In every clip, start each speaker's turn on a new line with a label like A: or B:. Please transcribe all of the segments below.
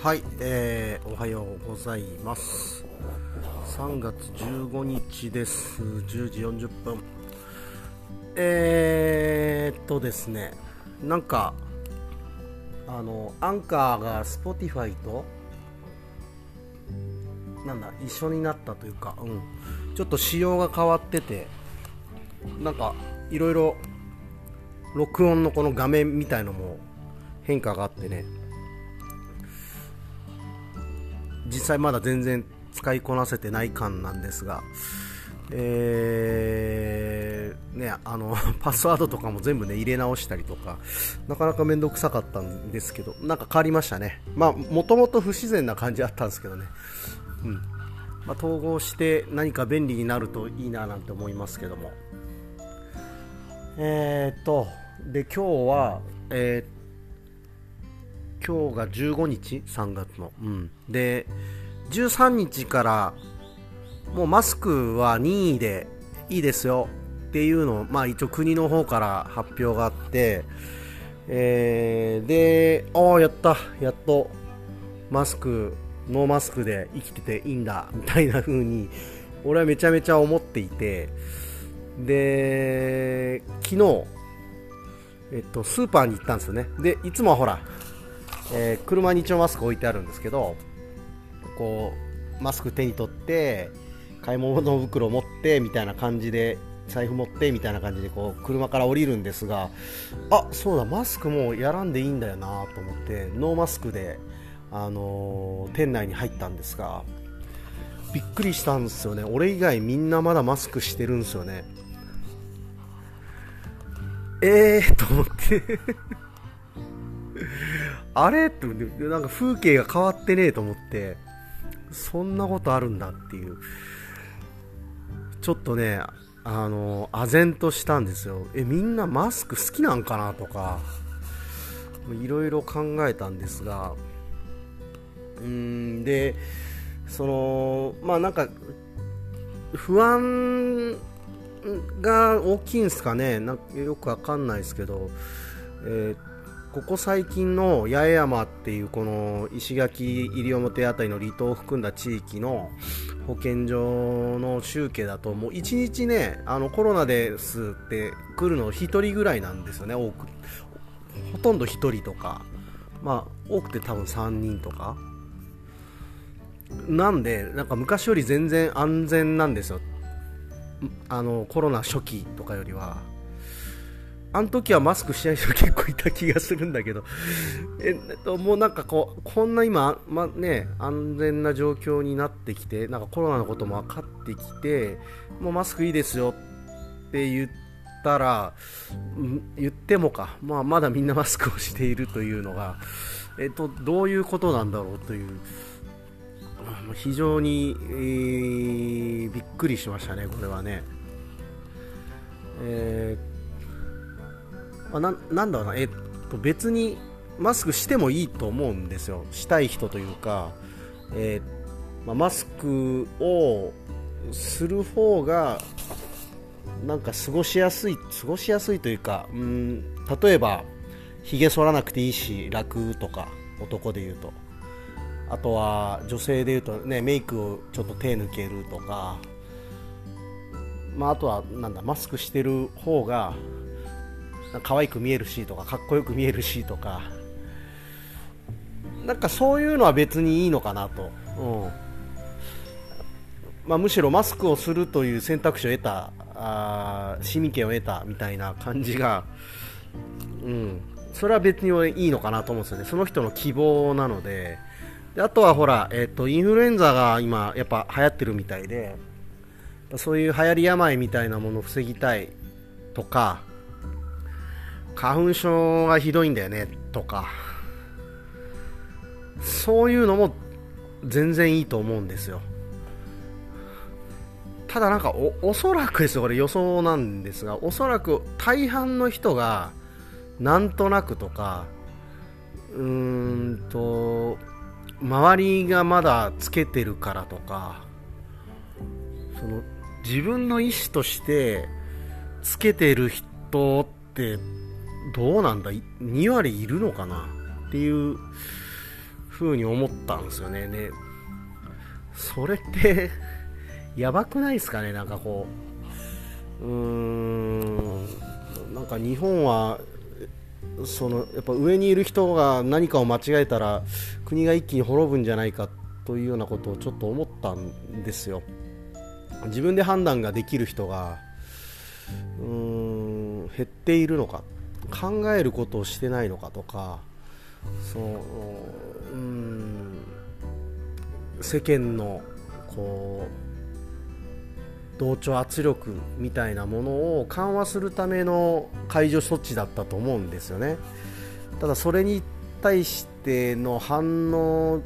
A: はい、えー、おはようございます。3月15日です。10時40分えー、っとですねなんかあのアンカーが Spotify となんだ一緒になったというか、うん、ちょっと仕様が変わっててなんかいろいろ録音のこの画面みたいのも変化があってね。実際まだ全然使いこなせてない感なんですが、えー、ね、あの、パスワードとかも全部ね、入れ直したりとか、なかなかめんどくさかったんですけど、なんか変わりましたね。まあ、もともと不自然な感じあったんですけどね。うん。まあ、統合して何か便利になるといいななんて思いますけども。えー、っと、で、今日は、えー、今日が15日3月の、うん、で13日からもうマスクは任意でいいですよ。っていうのを、まあ、一応国の方から発表があって、えー、でああやった。やっとマスクノーマスクで生きてていいんだ。みたいな風に俺はめちゃめちゃ思っていてで昨日えっと、スーパーに行ったんですよね。でいつもはほらえー、車に一応マスク置いてあるんですけどこうマスク手に取って買い物袋持ってみたいな感じで財布持ってみたいな感じでこう車から降りるんですがあそうだマスクもやらんでいいんだよなと思ってノーマスクで、あのー、店内に入ったんですがびっくりしたんですよね。俺以外みんなまだマスクしてるんですよね。えーと思って。あれ？ってなんか風景が変わってねえと思ってそんなことあるんだっていう。ちょっとねあの唖然としたんですよ。えみんなマスク好きなんかなとかいろいろ考えたんですがうんでそのまあなんか不安が大きいんですかね。なんかよくわかんないですけど、えーここ最近の八重山っていうこの石垣西表辺りの離島を含んだ地域の保健所の集計だともう1日ねあのコロナですって来るの1人ぐらいなんですよね多く。ほとんど1人とか。まあ多くて多分3人とか。なんでなんか昔より全然安全なんですよ。あのコロナ初期とかよりは。あの時はマスクしてない人結構いた気がするんだけど、えっと、もうなんかこう、こんな今、まね、安全な状況になってきて、なんかコロナのことも分かってきて、もうマスクいいですよって言ったら、言ってもか、まあ、まだみんなマスクをしているというのが、えっと、どういうことなんだろうという、非常に、えー、びっくりしましたね、これはね。えーまあ、ななんだろうな、えっと、別にマスクしてもいいと思うんですよ、したい人というか、えー、まあ、マスクをする方がなんか過ごしやすい、過ごしやすいというか、うん例えば、ひげ剃らなくていいし、楽とか、男で言うと。あとは女性で言うと、ね、メイクをちょっと手抜けるとか、まあ、あとはなんだマスクしてる方が可愛く見えるしとかかっこよく見えるしとか。なんかそういうのは別にいいのかなと、うん。まあ、むしろマスクをするという選択肢を得たあ市民権を得たみたいな感じが、うん、それは別にいいのかなと思うんですよね。その人の希望なので。であとはほら、えーと、インフルエンザが今やっぱ流行ってるみたいでそういう流行り病みたいなものを防ぎたいとか花粉症がひどいんだよねとかそういうのも全然いいと思うんですよ。ただなんかおおそらくですよこれ予想なんですがおそらく大半の人がなんとなくとかうーんと周りがまだつけてるからとかその自分の意思としてつけてる人ってどうなんだ？2割いるのかな？っていう風に思ったんですよね。ねそれって やばくないですかね？なんかこう。うーん。なんか日本はそのやっぱ上にいる人が何かを間違えたら国が一気に滅ぶんじゃないかというようなことをちょっと思ったんですよ。自分で判断ができる人がうーん減っているのか。考えることをしてないのかとかそううん世間のこう同調圧力みたいなものを緩和するための解除措置だったと思うんですよね。ただそれに対しての反応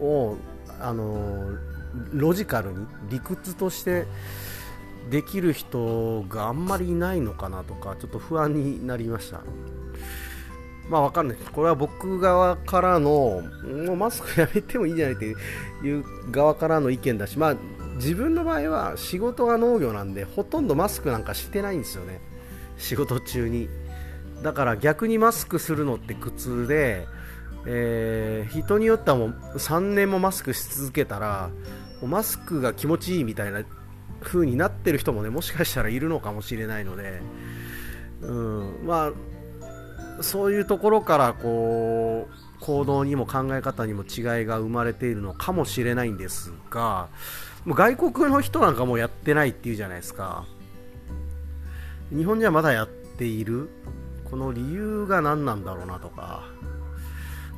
A: をあのロジカルに理屈としてできる人があんまりいないのかなとかちょっと不安になりました。まあわかんない。これは僕側からのもうマスクやめてもいいんじゃないっていう側からの意見だしまあ自分の場合は仕事が農業なんでほとんどマスクなんかしてないんですよね。仕事中に。だから逆にマスクするのって苦痛で、えー、人によってはもう3年もマスクし続けたらマスクが気持ちいいみたいな風になってる人もねもしかしたらいるのかもしれないので、うん、まあそういうところからこう行動にも考え方にも違いが生まれているのかもしれないんですがもう外国の人なんかもうやってないっていうじゃないですか。日本人はまだやっている。この理由が何なんだろうなとか。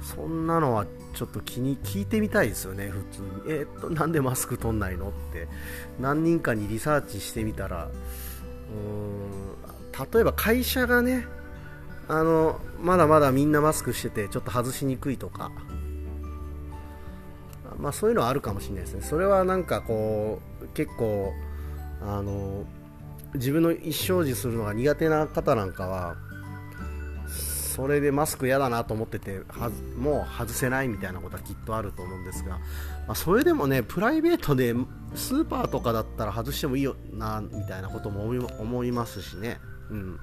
A: そんなのはちょっと気に聞いてみたいですよね、普通に。えー、っと、なんでマスク取んないのって、何人かにリサーチしてみたら、うーん例えば会社がね、あのまだまだみんなマスクしてて、ちょっと外しにくいとか、まあ、そういうのはあるかもしれないですね。それはなんかこう、結構、あの自分の意思表示するのが苦手な方なんかは、それでマスク嫌だなと思っててはもう外せないみたいなことはきっとあると思うんですが、まあ、それでもねプライベートでスーパーとかだったら外してもいいよなみたいなことも思いますしね、うん、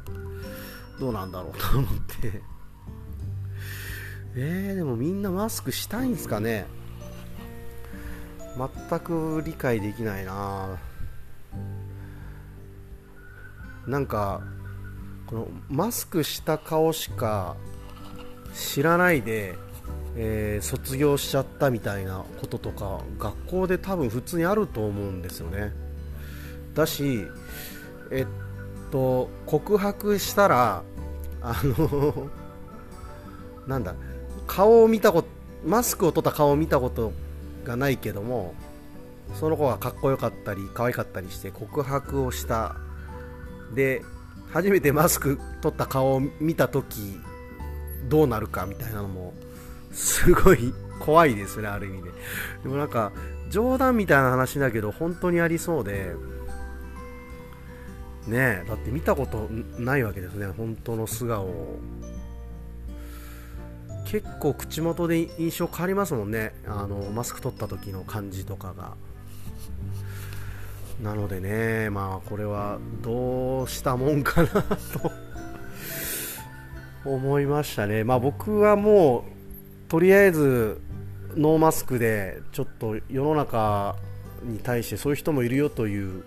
A: どうなんだろうと思って。えー、でもみんなマスクしたいんですかね。全く理解できないな。なんかこのマスクした顔しか知らないで、えー、卒業しちゃったみたいなこととか学校で多分普通にあると思うんですよね。だしえっと告白したらあの なんだ顔を見たことマスクを取った顔を見たことがないけどもその子がかっこよかったり可愛かったりして告白をした。で初めてマスク取った顔を見た時どうなるかみたいなのもすごい 怖いですねある意味ででもなんか冗談みたいな話だけど本当にありそうでねえだって見たことないわけですね本当の素顔を。結構口元で印象変わりますもんねあのマスク取った時の感じとかが。なのでね、まあ、これはどうしたもんかなと思いましたね、まあ、僕はもうとりあえずノーマスクでちょっと世の中に対してそういう人もいるよという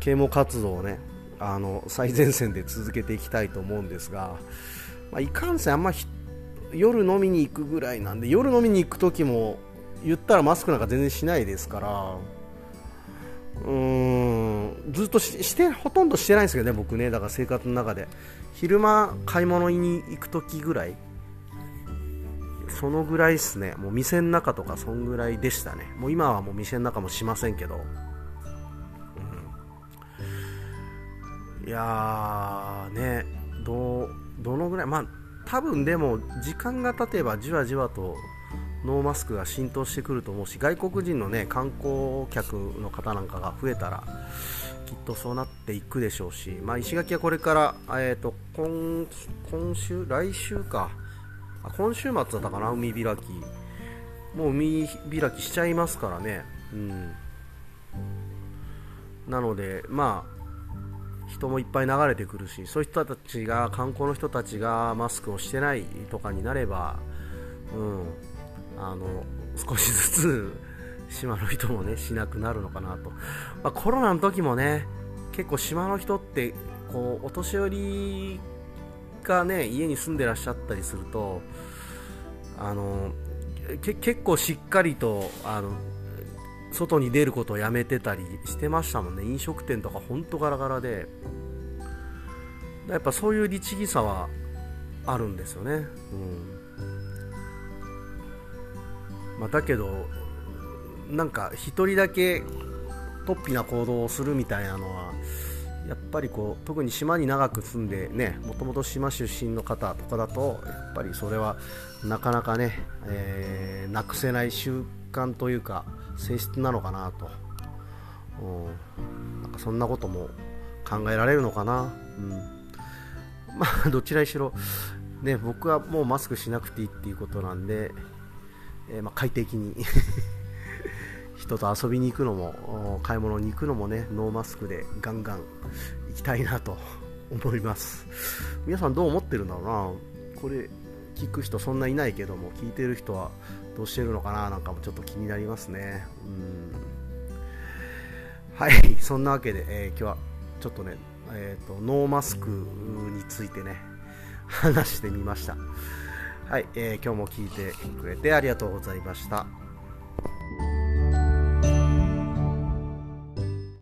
A: 啓蒙活動をねあの最前線で続けていきたいと思うんですが、まあ、いかんせんあんま夜飲みに行くぐらいなんで夜飲みに行く時も言ったらマスクなんか全然しないですからうんずっとしてほとんどしてないんですけどね僕ね。だから生活の中で。昼間買い物に行く時ぐらい。そのぐらいっすね。もう店の中とかそんぐらいでしたね。もう今はもう店の中もしませんけど、うん、いやーね。どどのぐらいまあ多分でも時間が経てばじわじわとノーマスクが浸透してくると思うし外国人の、ね、観光客の方なんかが増えたらきっとそうなっていくでしょうし、まあ、石垣はこれから、えーと、今今週、来週か。今週末だったかな、海開き。もう海開きしちゃいますからね、うん、なので、まあ、人もいっぱい流れてくるしそういう人たちが観光の人たちがマスクをしてないとかになれば、うん、あの少しずつ島の人もねしなくなるのかなと、まあ、コロナの時もね結構島の人ってこうお年寄りがね家に住んでらっしゃったりするとあの結構しっかりとあの外に出ることをやめてたりしてましたもんね。飲食店とかほんとガラガラで。やっぱそういう律儀さはあるんですよね、うん。まあ、だけどなんか1人だけ突飛な行動をするみたいなのはやっぱりこう特に島に長く住んでねもともと島出身の方とかだとやっぱりそれはなかなかね、えー、なくせない習慣というか性質なのかなと、うん、なんかそんなことも考えられるのかな、うん、まあどちらにしろ、ね、僕はもうマスクしなくていいっていうことなんで、えー、まあ快適に。人と遊びに行くのも買い物に行くのもねノーマスクでガンガン行きたいなと 思います。皆さんどう思ってるんだろうな。これ聞く人そんないないけども聞いてる人はどうしてるのかななんかもちょっと気になりますね。うん。はいそんなわけで、えー、今日はちょっとね、えーと、ノーマスクについてね話してみました。はい、えー、今日も聞いてくれてありがとうございました。